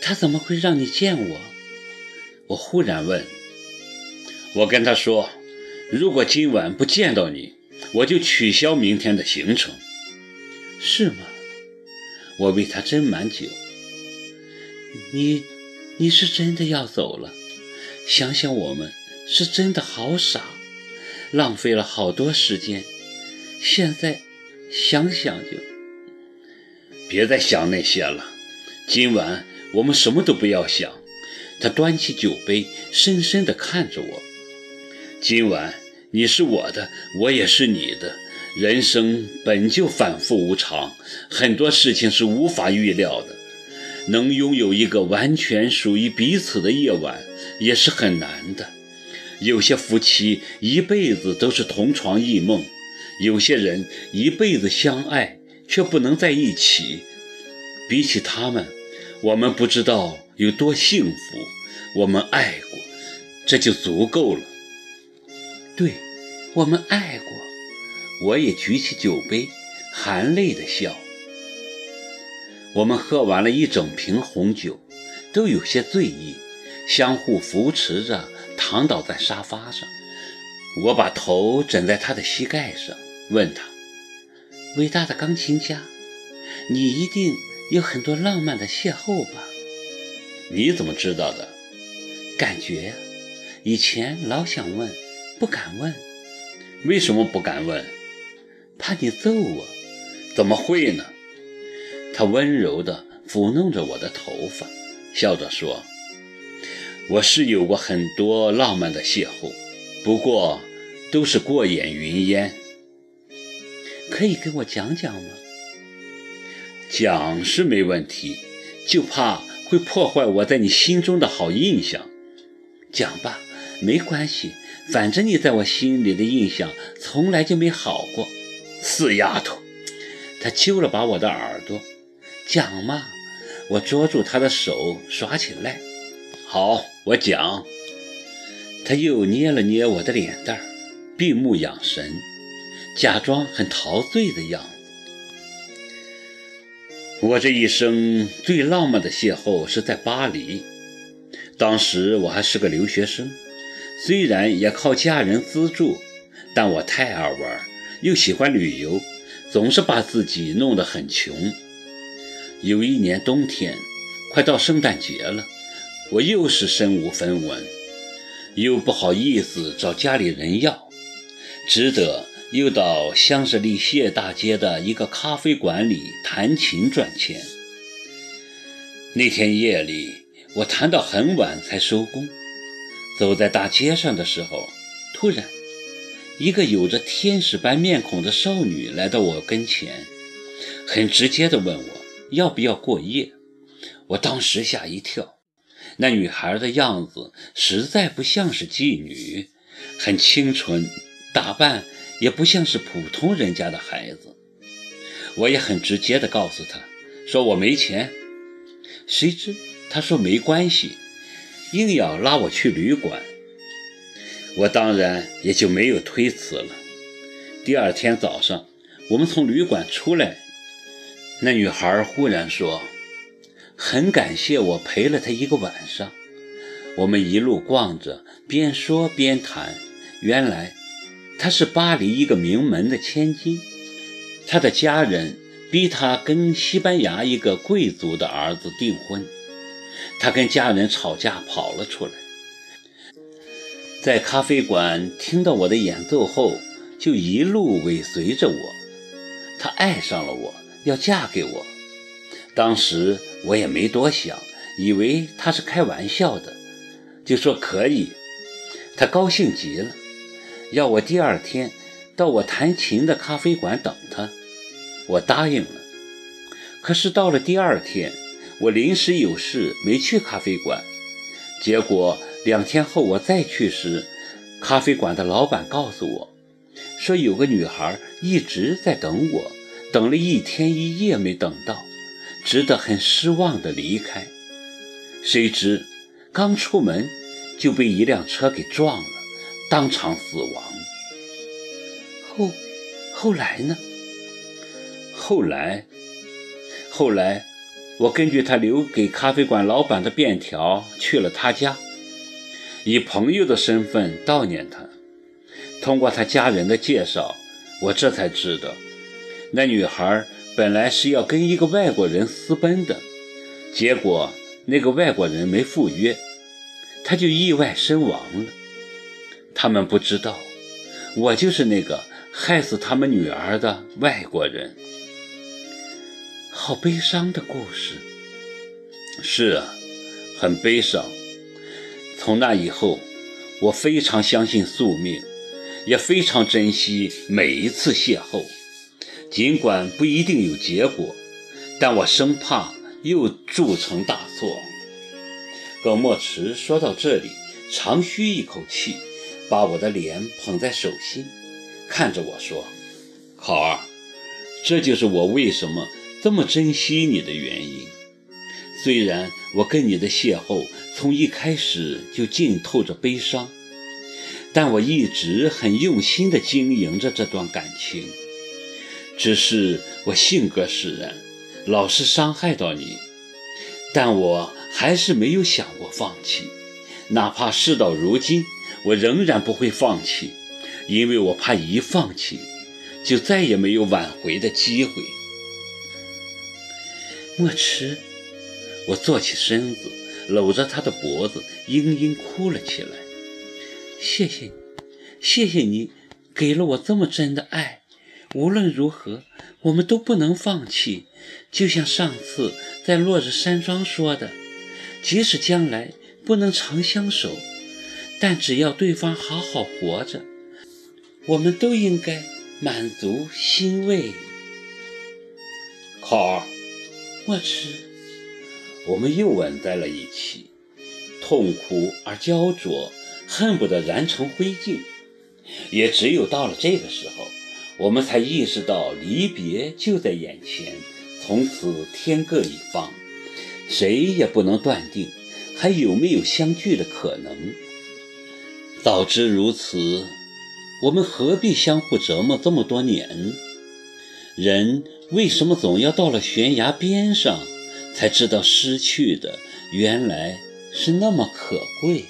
他怎么会让你见我？我忽然问。我跟他说，如果今晚不见到你，我就取消明天的行程。是吗？我为他斟满酒。你，你是真的要走了？想想我们是真的好傻，浪费了好多时间。现在想想就……别再想那些了。今晚我们什么都不要想。他端起酒杯，深深地看着我。今晚你是我的，我也是你的。人生本就反复无常，很多事情是无法预料的。能拥有一个完全属于彼此的夜晚，也是很难的。有些夫妻一辈子都是同床异梦，有些人一辈子相爱却不能在一起。比起他们，我们不知道有多幸福。我们爱过，这就足够了。对，我们爱过。我也举起酒杯，含泪的笑。我们喝完了一整瓶红酒，都有些醉意，相互扶持着躺倒在沙发上。我把头枕在他的膝盖上，问他：“伟大的钢琴家，你一定有很多浪漫的邂逅吧？”你怎么知道的？感觉呀。以前老想问，不敢问。为什么不敢问？怕你揍我。怎么会呢？他温柔地抚弄着我的头发，笑着说：“我是有过很多浪漫的邂逅，不过都是过眼云烟。可以给我讲讲吗？讲是没问题，就怕会破坏我在你心中的好印象。讲吧，没关系，反正你在我心里的印象从来就没好过。死丫头！”他揪了把我的耳朵。讲嘛，我捉住他的手耍起来。好，我讲。他又捏了捏我的脸蛋儿，闭目养神，假装很陶醉的样子。我这一生最浪漫的邂逅是在巴黎，当时我还是个留学生，虽然也靠家人资助，但我太爱玩，又喜欢旅游，总是把自己弄得很穷。有一年冬天，快到圣诞节了，我又是身无分文，又不好意思找家里人要，只得又到香榭丽榭大街的一个咖啡馆里弹琴赚钱。那天夜里，我弹到很晚才收工。走在大街上的时候，突然，一个有着天使般面孔的少女来到我跟前，很直接地问我。要不要过夜？我当时吓一跳，那女孩的样子实在不像是妓女，很清纯，打扮也不像是普通人家的孩子。我也很直接地告诉他，说我没钱。谁知他说没关系，硬要拉我去旅馆。我当然也就没有推辞了。第二天早上，我们从旅馆出来。那女孩忽然说：“很感谢我陪了她一个晚上。”我们一路逛着，边说边谈。原来她是巴黎一个名门的千金，她的家人逼她跟西班牙一个贵族的儿子订婚。她跟家人吵架跑了出来，在咖啡馆听到我的演奏后，就一路尾随着我。她爱上了我。要嫁给我，当时我也没多想，以为他是开玩笑的，就说可以。他高兴极了，要我第二天到我弹琴的咖啡馆等他。我答应了。可是到了第二天，我临时有事没去咖啡馆。结果两天后我再去时，咖啡馆的老板告诉我，说有个女孩一直在等我。等了一天一夜没等到，只得很失望的离开。谁知刚出门就被一辆车给撞了，当场死亡。后后来呢？后来，后来，我根据他留给咖啡馆老板的便条去了他家，以朋友的身份悼念他。通过他家人的介绍，我这才知道，那女孩本来是要跟一个外国人私奔的，结果那个外国人没赴约，她就意外身亡了。他们不知道，我就是那个害死他们女儿的外国人。好悲伤的故事。是啊，很悲伤。从那以后，我非常相信宿命，也非常珍惜每一次邂逅。尽管不一定有结果，但我生怕又铸成大错。耿墨池说到这里，长吁一口气，把我的脸捧在手心，看着我说：“考儿，这就是我为什么。”这么珍惜你的原因，虽然我跟你的邂逅从一开始就浸透着悲伤，但我一直很用心地经营着这段感情。只是我性格使然，老是伤害到你，但我还是没有想过放弃。哪怕事到如今，我仍然不会放弃，因为我怕一放弃，就再也没有挽回的机会。莫迟，我坐起身子，搂着他的脖子，嘤嘤哭了起来。谢谢你，谢谢你给了我这么真的爱。无论如何，我们都不能放弃。就像上次在落日山庄说的，即使将来不能长相守，但只要对方好好活着，我们都应该满足欣慰。考儿。莫迟，我们又吻在了一起，痛苦而焦灼，恨不得燃成灰烬。也只有到了这个时候，我们才意识到离别就在眼前，从此天各一方，谁也不能断定还有没有相聚的可能。早知如此，我们何必相互折磨这么多年？人。为什么总要到了悬崖边上，才知道失去的原来是那么可贵？